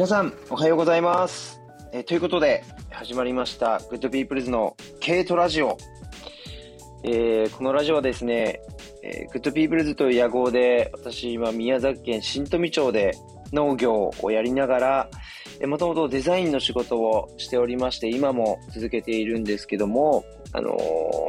皆さん、おはようございます。えーということで、始まりました、グッドピープルズの軽トラジオ。えーこのラジオはですね、えーグッドピープルズという屋号で、私、今、宮崎県新富町で農業をやりながら、もともとデザインの仕事をしておりまして、今も続けているんですけども、あの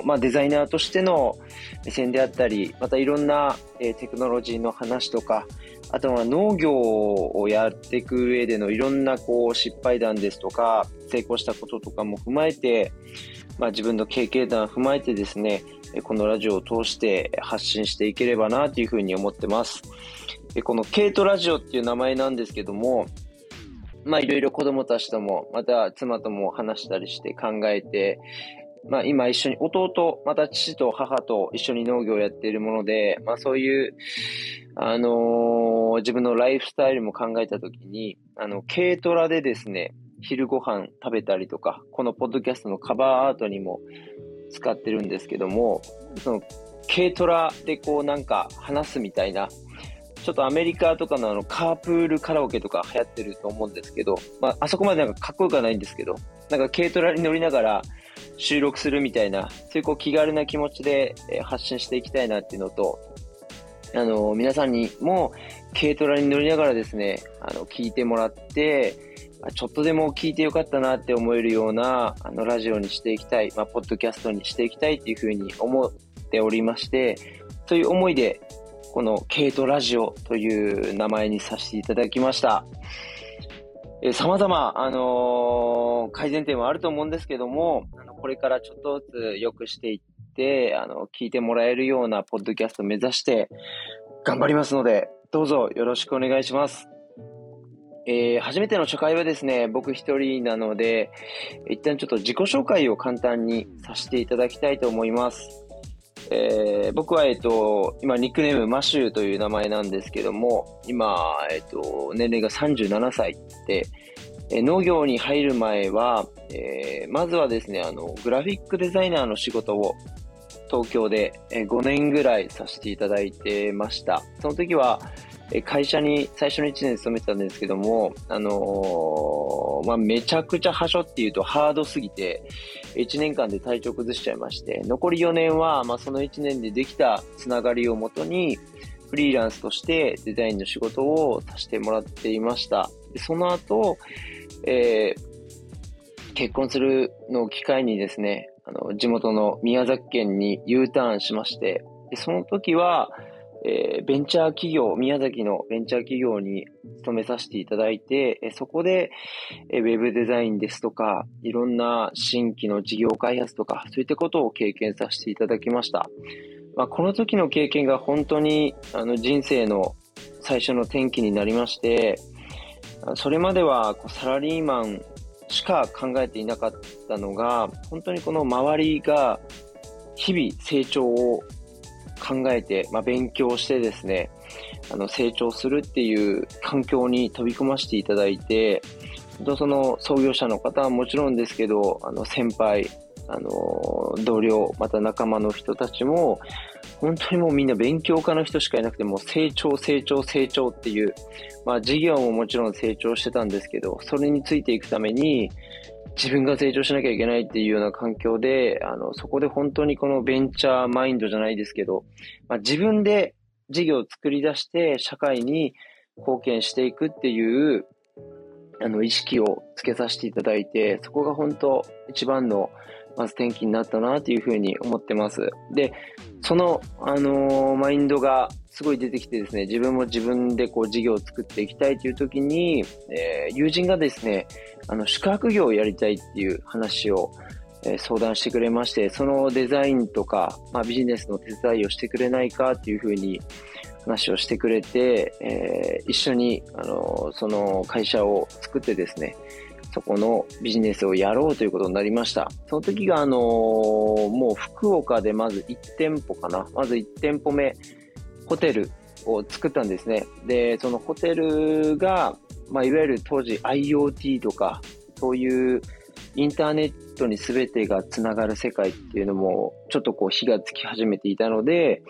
ーまあ、デザイナーとしての目線であったり、またいろんな、えーテクノロジーの話とか、あとは農業をやっていく上でのいろんなこう失敗談ですとか、成功したこととかも踏まえて、まあ自分の経験談を踏まえてですね、このラジオを通して発信していければなというふうに思ってます。このケイトラジオっていう名前なんですけども、まあいろいろ子供たちとも、また妻とも話したりして考えて、まあ今一緒に弟、また父と母と一緒に農業をやっているもので、まあそういう、あのー自分のライフスタイルも考えたときに、あの、軽トラでですね、昼ご飯食べたりとか、このポッドキャストのカバーアートにも使ってるんですけども、その、軽トラでこうなんか話すみたいな、ちょっとアメリカとかのあの、カープールカラオケとか流行ってると思うんですけど、まあ、あそこまでなんかかっこよくはないんですけど、なんか軽トラに乗りながら収録するみたいな、そういうこう気軽な気持ちで発信していきたいなっていうのと、あの、皆さんにも軽トラに乗りながらですね、あの、聞いてもらって、ちょっとでも聞いてよかったなって思えるような、あの、ラジオにしていきたい、まあ、ポッドキャストにしていきたいっていうふうに思っておりまして、そういう思いで、このケイトラジオという名前にさせていただきました。えー、様々、あのー改善点はあると思うんですけども、あの、これからちょっとずつ良くしていって、あの、聞いてもらえるようなポッドキャスト目指して頑張りますので、どうぞよろしくお願いします。えー初めての初回はですね、僕一人なので、一旦ちょっと自己紹介を簡単にさせていただきたいと思います。えー僕は、えっと、今、ニックネーム、マシューという名前なんですけども、今、えっと、年齢が37歳で、えー農業に入る前は、えーまずはですね、あの、グラフィックデザイナーの仕事を東京で5年ぐらいさせていただいてました。その時は、会社に最初の1年勤めてたんですけども、あのーまあ、めちゃくちゃ端折っていうとハードすぎて、1年間で体調崩しちゃいまして、残り4年は、まあ、その1年でできたつながりをもとに、フリーランスとしてデザインの仕事をさせてもらっていました。でその後、えー結婚するのを機会にですね、あの、地元の宮崎県に U ターンしまして、でその時は、えーベンチャー企業、宮崎のベンチャー企業に勤めさせていただいて、えそこで、えウェブデザインですとか、いろんな新規の事業開発とか、そういったことを経験させていただきました。まあ、この時の経験が本当にあの人生の最初の転機になりまして、それまではこうサラリーマンしか考えていなかったのが、本当にこの周りが日々成長を考えて、まあ、勉強してですね、あの成長するっていう環境に飛び込ませていただいて、その創業者の方はもちろんですけど、あの先輩、あの同僚、また仲間の人たちも、本当にもうみんな勉強家の人しかいなくて、もう成長、成長、成長っていう、まあ事業ももちろん成長してたんですけど、それについていくために、自分が成長しなきゃいけないっていうような環境で、あの、そこで本当にこのベンチャーマインドじゃないですけど、まあ、自分で事業を作り出して社会に貢献していくっていう、あの、意識をつけさせていただいて、そこが本当一番の、まず転機になったなというふうに思ってます。で、その、あのーマインドがすごい出てきてですね、自分も自分でこう事業を作っていきたいという時に、えー友人がですね、あの、宿泊業をやりたいっていう話を、えー相談してくれまして、そのデザインとか、まあ、ビジネスの手伝いをしてくれないかっていうふうに話をしてくれて、えー一緒に、あの、その会社を作ってですね、そこのビジネスをやろうということになりました。その時が、あのもう福岡でまず1店舗かな。まず1店舗目、ホテルを作ったんですね。で、そのホテルが、まあ、いわゆる当時 IoT とか、そういうインターネットに全てがつながる世界っていうのも、ちょっとこう火がつき始めていたので、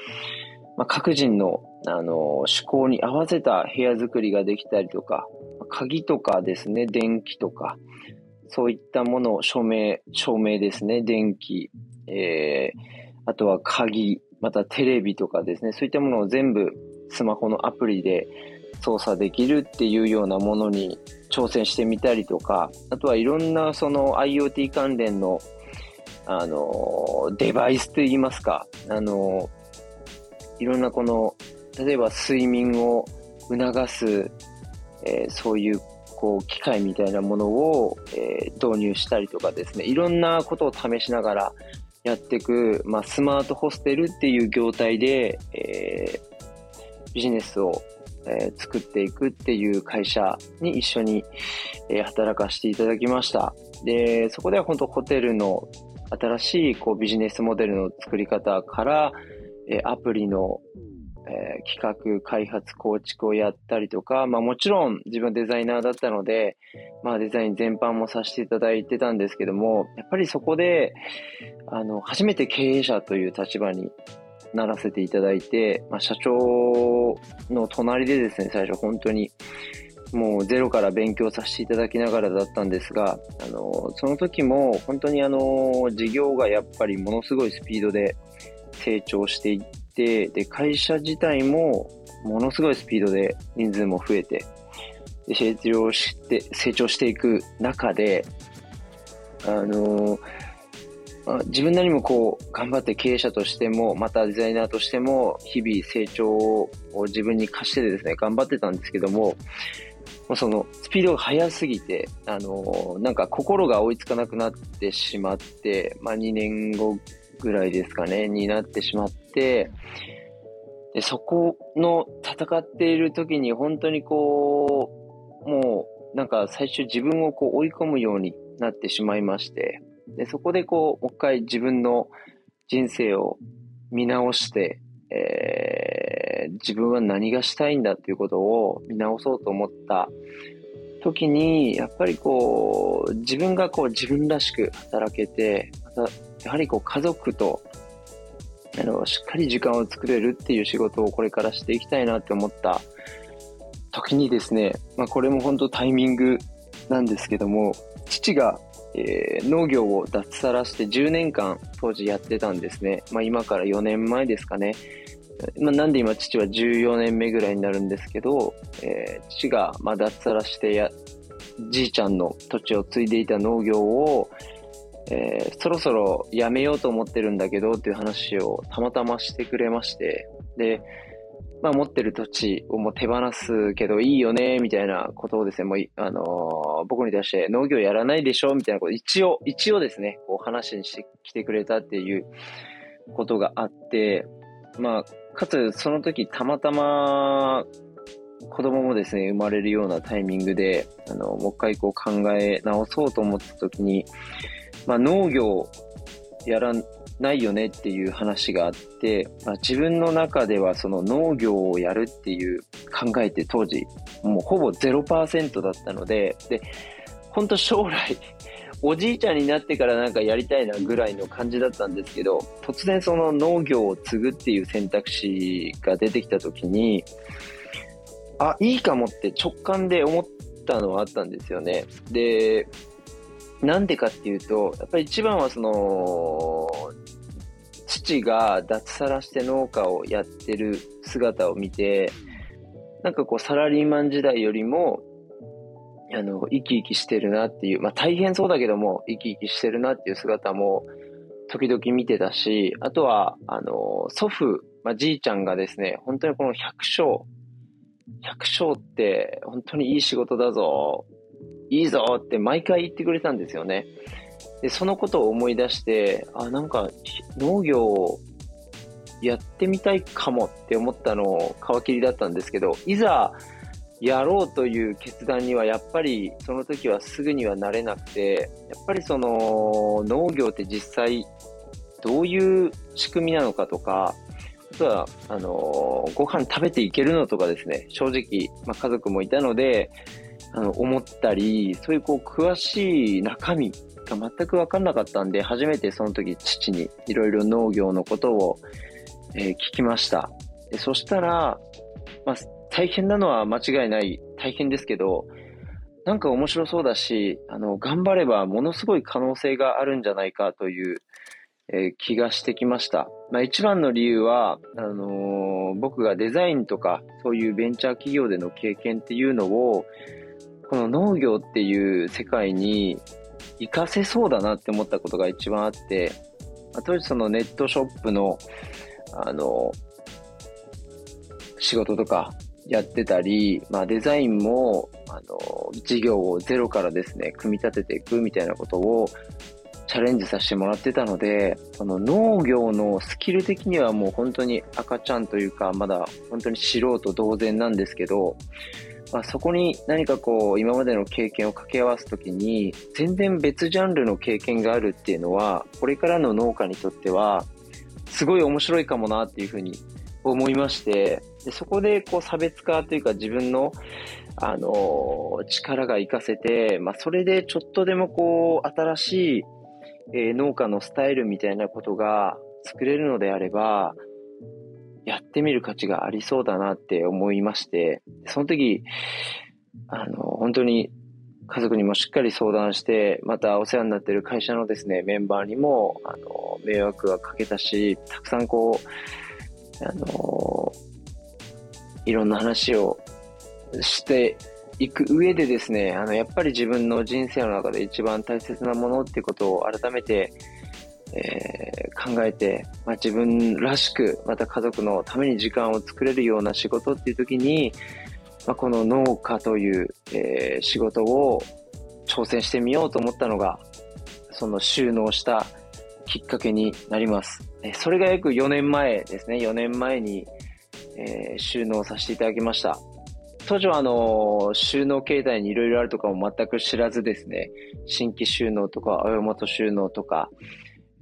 まあ、各人の、あの、趣向に合わせた部屋作りができたりとか、鍵とかですね、電気とか、そういったもの、照明、照明ですね、電気、えー、あとは鍵、またテレビとかですね、そういったものを全部スマホのアプリで操作できるっていうようなものに挑戦してみたりとか、あとはいろんなその IoT 関連のあの、デバイスといいますか、あの、いろんなこの、例えば睡眠を促す、えー、そういうこう機械みたいなものを、えー、導入したりとかですね、いろんなことを試しながらやっていく、まあ、スマートホステルっていう業態で、えー、ビジネスを、え作っていくっていう会社に一緒に、え働かせていただきました。で、そこでは本当ホテルの新しいこうビジネスモデルの作り方から、えアプリの、えー、企画、開発、構築をやったりとか、まあもちろん自分デザイナーだったので、まあデザイン全般もさせていただいてたんですけども、やっぱりそこで、あの、初めて経営者という立場にならせていただいて、まあ社長の隣でですね、最初本当に、もうゼロから勉強させていただきながらだったんですが、あの、その時も本当にあの、事業がやっぱりものすごいスピードで成長していって、で、会社自体もものすごいスピードで人数も増えて、で成長して、成長していく中で、あの、自分なりもこう、頑張って経営者としても、またデザイナーとしても、日々成長を自分に課してですね、頑張ってたんですけども、そのスピードが速すぎて、あのなんか心が追いつかなくなってしまって、まあ2年後ぐらいですかね、になってしまって、で、そこの戦っている時に本当にこう、もうなんか最初自分をこう追い込むようになってしまいまして、で、そこでこう、もう一回自分の人生を見直して、えー、自分は何がしたいんだっていうことを見直そうと思った時に、やっぱりこう、自分がこう自分らしく働けて、また、やはりこう家族と、あの、しっかり時間を作れるっていう仕事をこれからしていきたいなって思った時にですね、まあこれも本当タイミングなんですけども、父がえー、農業を脱サラして10年間当時やってたんですね。まあ今から4年前ですかね。まあなんで今父は14年目ぐらいになるんですけど、えー、父がま脱サラしてや、じいちゃんの土地を継いでいた農業を、えー、そろそろやめようと思ってるんだけどっていう話をたまたましてくれまして、で、まあ、持ってる土地をもう手放すけどいいよね、みたいなことをですね、もう、あのー、僕に対して農業やらないでしょみたいなこと一応、一応ですね、こう話にしてきてくれたっていうことがあって、まあ、かつその時たまたま子供もですね、生まれるようなタイミングで、あの、もう一回こう考え直そうと思った時に、まあ農業やらないよねっていう話があって、まあ、自分の中ではその農業をやるっていう考えて当時もうほぼ0%だったので、で、本当将来、おじいちゃんになってからなんかやりたいなぐらいの感じだったんですけど、突然その農業を継ぐっていう選択肢が出てきた時に、あ、いいかもって直感で思ったのはあったんですよね。で、なんでかっていうと、やっぱり一番はその、父が脱サラして農家をやってる姿を見て、なんかこうサラリーマン時代よりも、あの、生き生きしてるなっていう、まあ大変そうだけども、生き生きしてるなっていう姿も時々見てたし、あとは、あの、祖父、まあじいちゃんがですね、本当にこの百姓、百姓って本当にいい仕事だぞ、いいぞって毎回言ってくれたんですよね。で、そのことを思い出して、あ、なんか農業をやってみたいかもって思ったのを皮切りだったんですけど、いざやろうという決断にはやっぱりその時はすぐにはなれなくて、やっぱりその農業って実際どういう仕組みなのかとか、あとは、あのご飯食べていけるのとかですね、正直、まあ、家族もいたので、あの、思ったり、そういうこう、詳しい中身が全くわかんなかったんで、初めてその時父にいろいろ農業のことを、えー、聞きました。そしたら、まあ、大変なのは間違いない、大変ですけど、なんか面白そうだし、あの、頑張ればものすごい可能性があるんじゃないかという、えー、気がしてきました。まあ、一番の理由は、あのー、僕がデザインとか、そういうベンチャー企業での経験っていうのを、この農業っていう世界に活かせそうだなって思ったことが一番あって、当時そのネットショップの、あの、仕事とかやってたり、まあデザインも、あの、事業をゼロからですね、組み立てていくみたいなことをチャレンジさせてもらってたので、その農業のスキル的にはもう本当に赤ちゃんというか、まだ本当に素人同然なんですけど、まあ、そこに何かこう、今までの経験を掛け合わすときに、全然別ジャンルの経験があるっていうのは、これからの農家にとっては、すごい面白いかもなっていうふうに思いまして、でそこでこう差別化というか自分の、あのー、力が活かせて、まあ、それでちょっとでもこう、新しい、えー、農家のスタイルみたいなことが作れるのであれば、やってみる価値がありそうだなって思いまして、その時、あの、本当に家族にもしっかり相談して、またお世話になってる会社のですね、メンバーにも、あの、迷惑はかけたし、たくさんこう、あの、いろんな話をしていく上でですね、あの、やっぱり自分の人生の中で一番大切なものっていうことを改めてえー、考えて、まあ、自分らしく、また家族のために時間を作れるような仕事っていう時に、まあ、この農家という、えー、仕事を挑戦してみようと思ったのが、その収納したきっかけになります。それが約4年前ですね。4年前に、えー、収納させていただきました。当時はあの、収納形態にいろいろあるとかも全く知らずですね、新規収納とか、親元収納とか、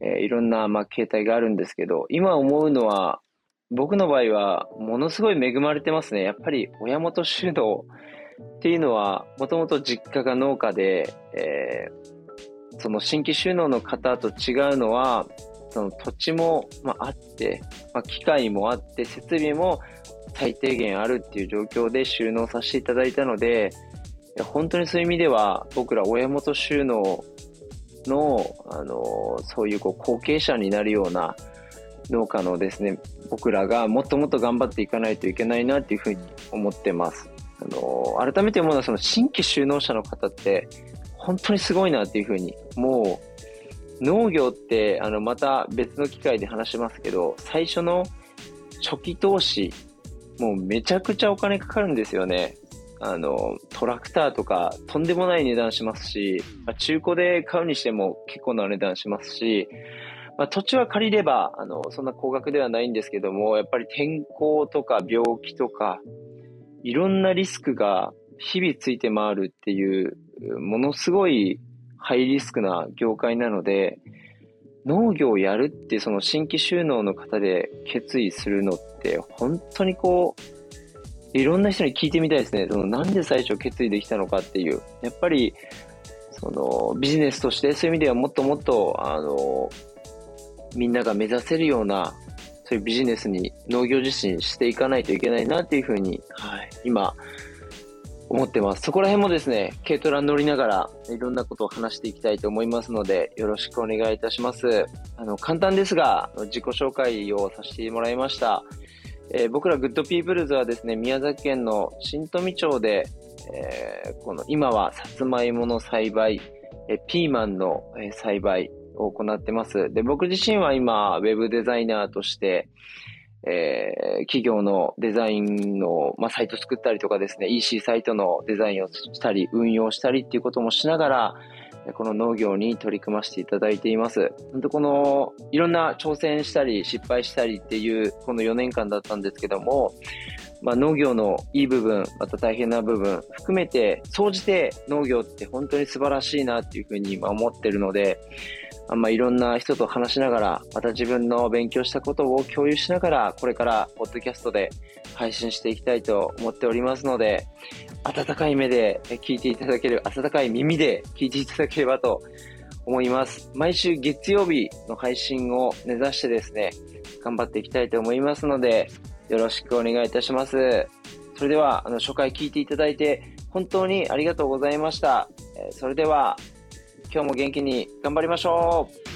えー、いろんな、まあ、形態があるんですけど、今思うのは、僕の場合は、ものすごい恵まれてますね。やっぱり、親元収納っていうのは、もともと実家が農家で、えー、その新規収納の方と違うのは、その土地も、まあ、あって、まあ、機械もあって、設備も最低限あるっていう状況で収納させていただいたので、本当にそういう意味では、僕ら親元収納の、あの、そういうこう後継者になるような農家のですね、僕らがもっともっと頑張っていかないといけないなっていうふうに思ってます。あの、改めて思うのはその新規就農者の方って本当にすごいなっていうふうに、もう農業ってあのまた別の機会で話しますけど、最初の初期投資、もうめちゃくちゃお金かかるんですよね。あの、トラクターとかとんでもない値段しますし、まあ、中古で買うにしても結構な値段しますし、まあ、土地は借りれば、あの、そんな高額ではないんですけども、やっぱり天候とか病気とか、いろんなリスクが日々ついて回るっていう、ものすごいハイリスクな業界なので、農業をやるってその新規収納の方で決意するのって本当にこういろんな人に聞いてみたいですね。そのなんで最初決意できたのかっていう。やっぱり、そのビジネスとしてそういう意味ではもっともっと、あの、みんなが目指せるような、そういうビジネスに農業自身していかないといけないなっていうふうに、はい、今、思ってます。そこら辺もですね、軽トラ乗りながらいろんなことを話していきたいと思いますので、よろしくお願いいたします。あの、簡単ですが、自己紹介をさせてもらいました。えー、僕らグッドピープルズはですね、宮崎県の新富町で、えー、この今はさつまいもの栽培、えー、ピーマンの、栽培を行ってます。で、僕自身は今、ウェブデザイナーとして、えー、企業のデザインの、まあ、サイト作ったりとかですね、EC サイトのデザインをしたり、運用したりっていうこともしながら、この農業に取り組ませていただいています。本当この、いろんな挑戦したり失敗したりっていうこの4年間だったんですけども、まあ、農業のいい部分、また大変な部分含めて、総じて農業って本当に素晴らしいなっていうふうに今思ってるので、あま、いろんな人と話しながら、また自分の勉強したことを共有しながら、これからポッドキャストで配信していきたいと思っておりますので、温かい目で聞いていただける、温かい耳で聞いていただければと思います。毎週月曜日の配信を目指してですね、頑張っていきたいと思いますので、よろしくお願いいたします。それでは、あの、初回聞いていただいて本当にありがとうございました。それでは、今日も元気に頑張りましょう